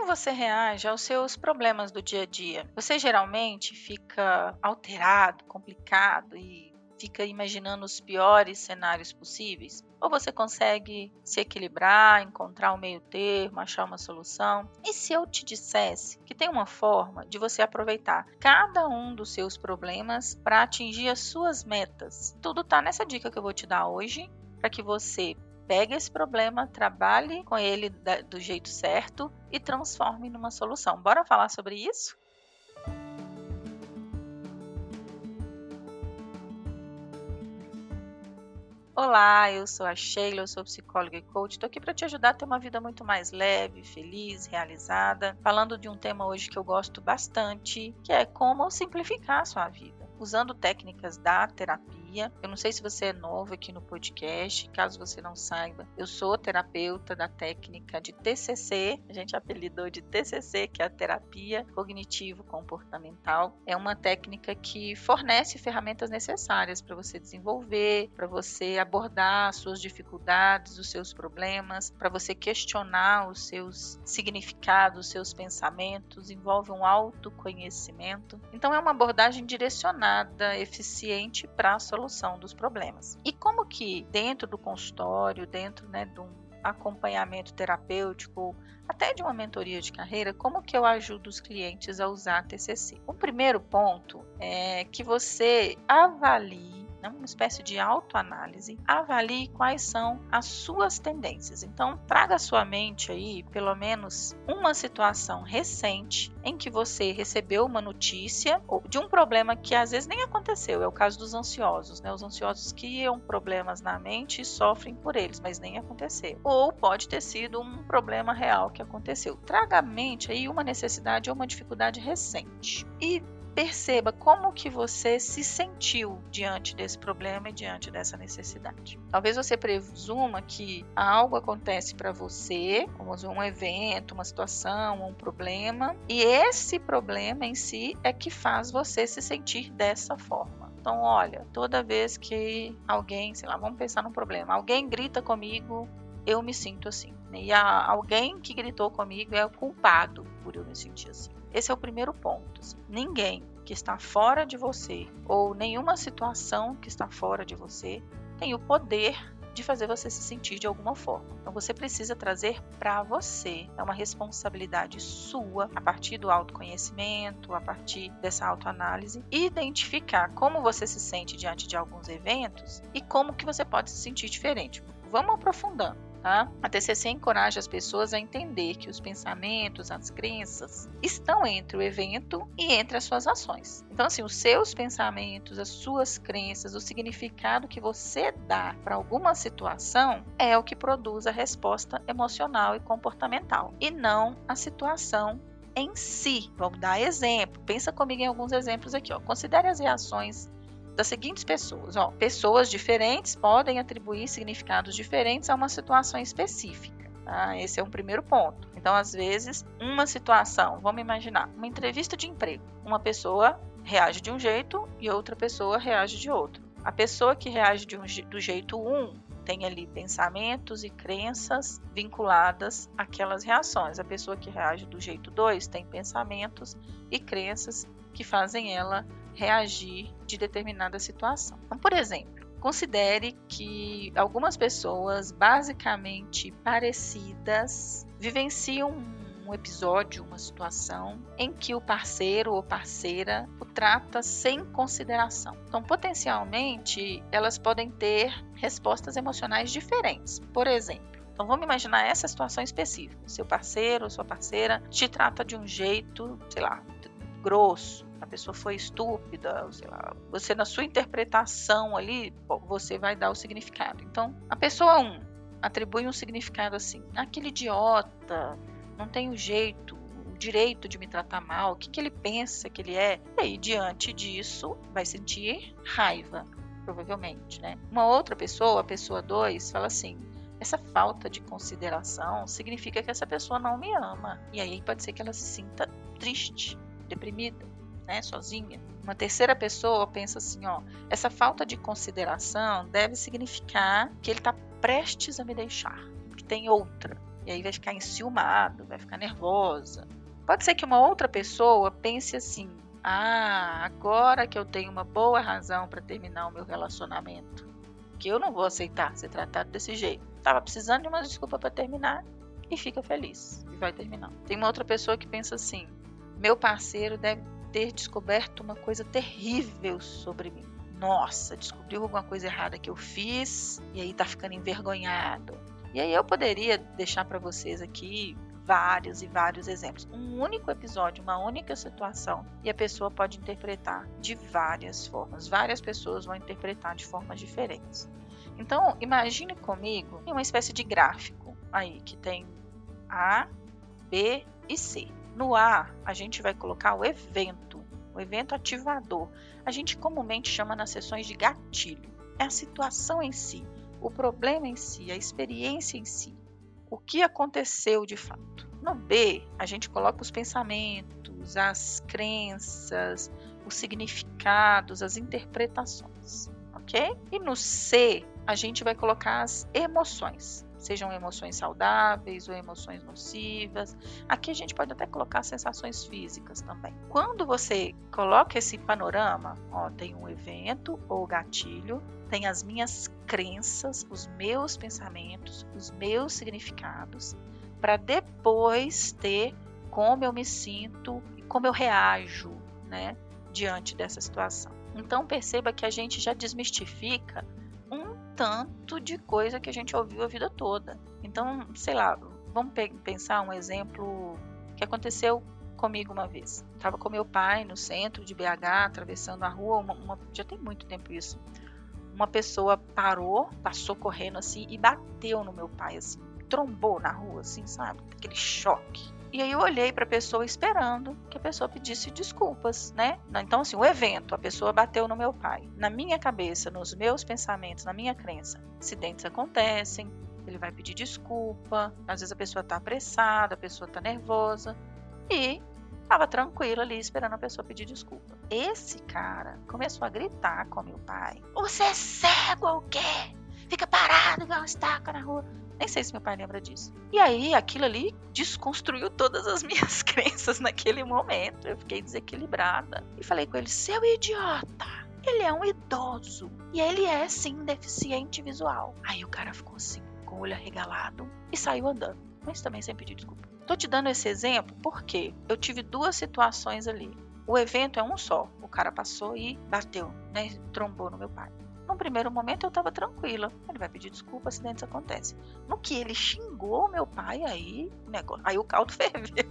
Como você reage aos seus problemas do dia a dia? Você geralmente fica alterado, complicado e fica imaginando os piores cenários possíveis? Ou você consegue se equilibrar, encontrar um meio termo, achar uma solução? E se eu te dissesse que tem uma forma de você aproveitar cada um dos seus problemas para atingir as suas metas? Tudo tá nessa dica que eu vou te dar hoje, para que você pegue esse problema, trabalhe com ele do jeito certo e transforme numa solução. Bora falar sobre isso? Olá, eu sou a Sheila, eu sou psicóloga e coach. Estou aqui para te ajudar a ter uma vida muito mais leve, feliz, realizada. Falando de um tema hoje que eu gosto bastante, que é como simplificar a sua vida, usando técnicas da terapia terapia. Eu não sei se você é novo aqui no podcast, caso você não saiba, eu sou terapeuta da técnica de TCC, a gente apelidou de TCC, que é a terapia cognitivo comportamental. É uma técnica que fornece ferramentas necessárias para você desenvolver, para você abordar as suas dificuldades, os seus problemas, para você questionar os seus significados, os seus pensamentos, envolve um autoconhecimento. Então é uma abordagem direcionada, eficiente para a solução dos problemas. E como que dentro do consultório, dentro né, de um acompanhamento terapêutico, até de uma mentoria de carreira, como que eu ajudo os clientes a usar a TCC? O primeiro ponto é que você avalie né, uma espécie de autoanálise, avalie quais são as suas tendências. Então, traga à sua mente aí, pelo menos, uma situação recente em que você recebeu uma notícia de um problema que às vezes nem aconteceu. É o caso dos ansiosos, né? Os ansiosos criam problemas na mente e sofrem por eles, mas nem aconteceu. Ou pode ter sido um problema real que aconteceu. Traga à mente aí uma necessidade ou uma dificuldade recente. E perceba como que você se sentiu diante desse problema e diante dessa necessidade. Talvez você presuma que algo acontece para você, como um evento, uma situação, um problema, e esse problema em si é que faz você se sentir dessa forma. Então, olha, toda vez que alguém, sei lá, vamos pensar num problema, alguém grita comigo, eu me sinto assim. E alguém que gritou comigo é o culpado por eu me sentir assim. Esse é o primeiro ponto. Assim. Ninguém que está fora de você ou nenhuma situação que está fora de você tem o poder de fazer você se sentir de alguma forma. Então você precisa trazer para você. É uma responsabilidade sua, a partir do autoconhecimento, a partir dessa autoanálise, identificar como você se sente diante de alguns eventos e como que você pode se sentir diferente. Vamos aprofundando. Tá? A TCC encoraja as pessoas a entender que os pensamentos, as crenças estão entre o evento e entre as suas ações. Então, assim, os seus pensamentos, as suas crenças, o significado que você dá para alguma situação é o que produz a resposta emocional e comportamental, e não a situação em si. Vamos dar exemplo. Pensa comigo em alguns exemplos aqui. Ó. Considere as reações das seguintes pessoas. Ó, pessoas diferentes podem atribuir significados diferentes a uma situação específica. Tá? Esse é um primeiro ponto. Então, às vezes, uma situação, vamos imaginar, uma entrevista de emprego. Uma pessoa reage de um jeito e outra pessoa reage de outro. A pessoa que reage um, do jeito 1 um, tem ali pensamentos e crenças vinculadas àquelas reações. A pessoa que reage do jeito 2 tem pensamentos e crenças que fazem ela reagir de determinada situação. Então, por exemplo, considere que algumas pessoas basicamente parecidas vivenciam um episódio, uma situação em que o parceiro ou parceira o trata sem consideração. Então, potencialmente, elas podem ter respostas emocionais diferentes. Por exemplo, então vamos imaginar essa situação específica. Seu parceiro ou sua parceira te trata de um jeito, sei lá, grosso, a pessoa foi estúpida, sei lá, você na sua interpretação ali, você vai dar o significado. Então, a pessoa 1 um, atribui um significado assim, aquele idiota, não tem o jeito, o direito de me tratar mal, o que, que ele pensa que ele é? E aí, diante disso, vai sentir raiva, provavelmente, né? Uma outra pessoa, a pessoa 2, fala assim, essa falta de consideração significa que essa pessoa não me ama. E aí pode ser que ela se sinta triste, deprimida né, sozinha. Uma terceira pessoa pensa assim, ó, essa falta de consideração deve significar que ele está prestes a me deixar, que tem outra. E aí vai ficar enciumado, vai ficar nervosa. Pode ser que uma outra pessoa pense assim: ah, agora que eu tenho uma boa razão para terminar o meu relacionamento, que eu não vou aceitar ser tratado desse jeito. Tava precisando de uma desculpa para terminar e fica feliz e vai terminar. Tem uma outra pessoa que pensa assim: meu parceiro deve ter descoberto uma coisa terrível sobre mim. Nossa, descobriu alguma coisa errada que eu fiz e aí tá ficando envergonhado. E aí eu poderia deixar para vocês aqui vários e vários exemplos. Um único episódio, uma única situação, e a pessoa pode interpretar de várias formas. Várias pessoas vão interpretar de formas diferentes. Então, imagine comigo uma espécie de gráfico aí que tem A, B e C. No A, a gente vai colocar o evento, o evento ativador. A gente comumente chama nas sessões de gatilho. É a situação em si, o problema em si, a experiência em si o que aconteceu de fato. No B, a gente coloca os pensamentos, as crenças, os significados, as interpretações, ok? E no C, a gente vai colocar as emoções, sejam emoções saudáveis ou emoções nocivas. Aqui a gente pode até colocar sensações físicas também. Quando você coloca esse panorama, ó, tem um evento ou gatilho, tem as minhas crenças, os meus pensamentos, os meus significados, para depois ter como eu me sinto e como eu reajo, né, diante dessa situação. Então perceba que a gente já desmistifica um tanto de coisa que a gente ouviu a vida toda. Então, sei lá, vamos pensar um exemplo que aconteceu comigo uma vez. Estava com meu pai no centro de BH, atravessando a rua, uma, uma, já tem muito tempo isso uma pessoa parou, passou correndo assim e bateu no meu pai, assim, trombou na rua, assim, sabe? Aquele choque. E aí eu olhei para a pessoa esperando que a pessoa pedisse desculpas, né? Então assim, o evento, a pessoa bateu no meu pai. Na minha cabeça, nos meus pensamentos, na minha crença, acidentes acontecem, ele vai pedir desculpa, às vezes a pessoa está apressada, a pessoa está nervosa e estava tranquilo ali esperando a pessoa pedir desculpa. Esse cara começou a gritar com meu pai: Você é cego ou quê? Fica parado igual uma estaca na rua. Nem sei se meu pai lembra disso. E aí, aquilo ali desconstruiu todas as minhas crenças naquele momento. Eu fiquei desequilibrada. E falei com ele: Seu idiota! Ele é um idoso. E ele é, sim, deficiente visual. Aí o cara ficou assim, com o olho arregalado, e saiu andando. Mas também sem pedir desculpa. Tô te dando esse exemplo porque eu tive duas situações ali. O evento é um só. O cara passou e bateu, né? Trombou no meu pai. No primeiro momento eu estava tranquila. Ele vai pedir desculpa, acidentes acontecem. No que ele xingou meu pai, aí o negócio, aí o caldo ferveu.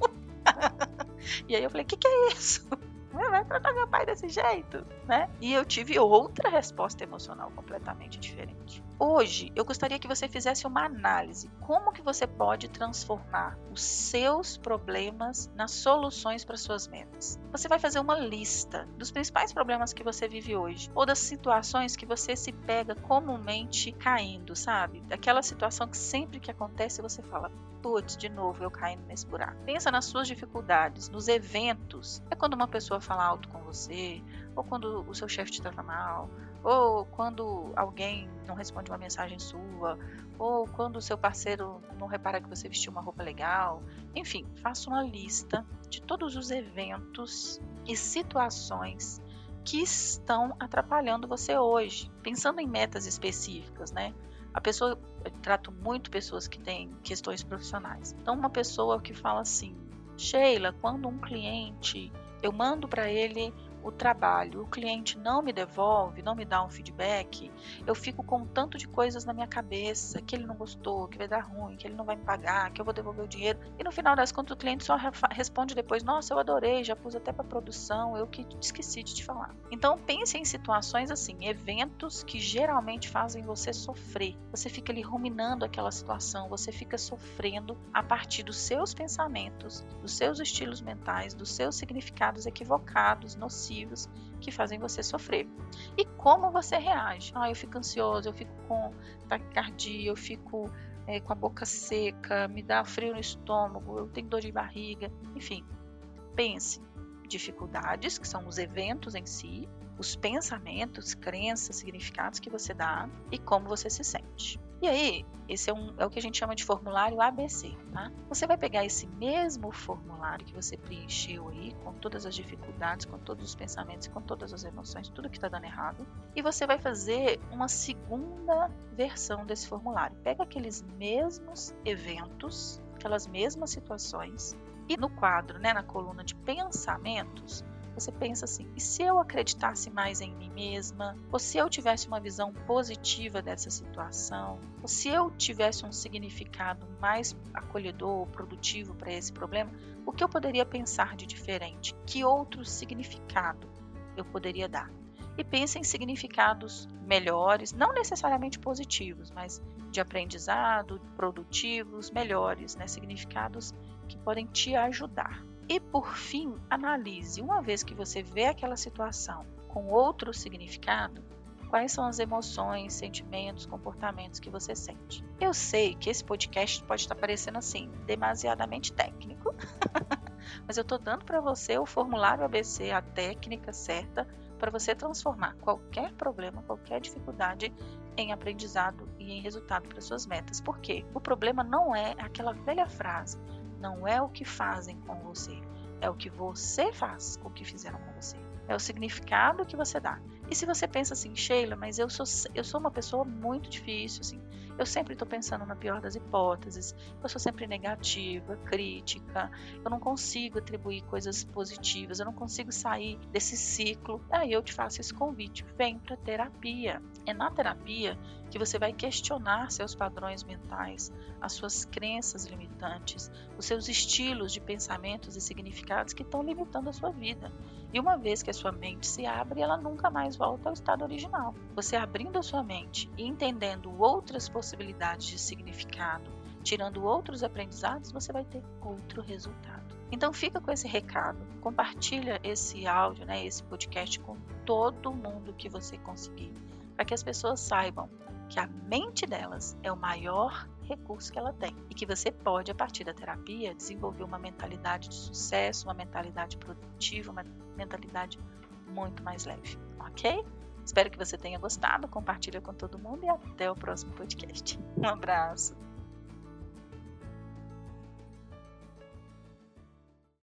e aí eu falei: "Que que é isso?" Vai tratar meu pai desse jeito, né? E eu tive outra resposta emocional completamente diferente. Hoje, eu gostaria que você fizesse uma análise. Como que você pode transformar os seus problemas nas soluções para suas metas? Você vai fazer uma lista dos principais problemas que você vive hoje ou das situações que você se pega comumente caindo, sabe? Aquela situação que sempre que acontece você fala: putz, de novo eu caindo nesse buraco. Pensa nas suas dificuldades, nos eventos. É quando uma pessoa fala alto com você, ou quando o seu chefe te trata mal, ou quando alguém não responde uma mensagem sua, ou quando o seu parceiro não repara que você vestiu uma roupa legal. Enfim, faça uma lista de todos os eventos e situações que estão atrapalhando você hoje, pensando em metas específicas, né? A pessoa, eu trato muito pessoas que têm questões profissionais. Então, uma pessoa que fala assim, Sheila, quando um cliente, eu mando para ele o trabalho, o cliente não me devolve, não me dá um feedback, eu fico com um tanto de coisas na minha cabeça que ele não gostou, que vai dar ruim, que ele não vai me pagar, que eu vou devolver o dinheiro. E no final das contas o cliente só responde depois: "Nossa, eu adorei, já pus até para produção, eu que esqueci de te falar". Então pense em situações assim, eventos que geralmente fazem você sofrer. Você fica ali ruminando aquela situação, você fica sofrendo a partir dos seus pensamentos, dos seus estilos mentais, dos seus significados equivocados, nocivos que fazem você sofrer. E como você reage? Ah, eu fico ansioso, eu fico com taquicardia, eu fico é, com a boca seca, me dá frio no estômago, eu tenho dor de barriga. Enfim, pense. Dificuldades, que são os eventos em si, os pensamentos, crenças, significados que você dá e como você se sente. E aí, esse é, um, é o que a gente chama de formulário ABC, tá? Você vai pegar esse mesmo formulário que você preencheu aí, com todas as dificuldades, com todos os pensamentos, com todas as emoções, tudo que está dando errado, e você vai fazer uma segunda versão desse formulário. Pega aqueles mesmos eventos, aquelas mesmas situações, e no quadro, né, na coluna de pensamentos, você pensa assim: e se eu acreditasse mais em mim mesma? Ou se eu tivesse uma visão positiva dessa situação? Ou se eu tivesse um significado mais acolhedor, produtivo para esse problema? O que eu poderia pensar de diferente? Que outro significado eu poderia dar? E pense em significados melhores, não necessariamente positivos, mas de aprendizado, produtivos, melhores, né? significados que podem te ajudar. E por fim, analise, uma vez que você vê aquela situação com outro significado, quais são as emoções, sentimentos, comportamentos que você sente. Eu sei que esse podcast pode estar parecendo assim, demasiadamente técnico, mas eu estou dando para você o formulário ABC, a técnica certa para você transformar qualquer problema, qualquer dificuldade em aprendizado e em resultado para suas metas. Por quê? O problema não é aquela velha frase, não é o que fazem com você, é o que você faz o que fizeram com você. É o significado que você dá. E se você pensa assim, Sheila, mas eu sou, eu sou uma pessoa muito difícil, assim, eu sempre estou pensando na pior das hipóteses, eu sou sempre negativa, crítica, eu não consigo atribuir coisas positivas, eu não consigo sair desse ciclo. Aí eu te faço esse convite, vem para terapia. É na terapia que você vai questionar seus padrões mentais, as suas crenças limitantes, os seus estilos de pensamentos e significados que estão limitando a sua vida. E uma vez que a sua mente se abre, ela nunca mais volta ao estado original. Você abrindo a sua mente e entendendo outras possibilidades de significado, tirando outros aprendizados, você vai ter outro resultado. Então fica com esse recado, compartilha esse áudio, né, esse podcast com todo mundo que você conseguir, para que as pessoas saibam que a mente delas é o maior recurso que ela tem e que você pode, a partir da terapia, desenvolver uma mentalidade de sucesso, uma mentalidade produtiva, uma mentalidade muito mais leve, ok? Espero que você tenha gostado, compartilha com todo mundo e até o próximo podcast. Um abraço!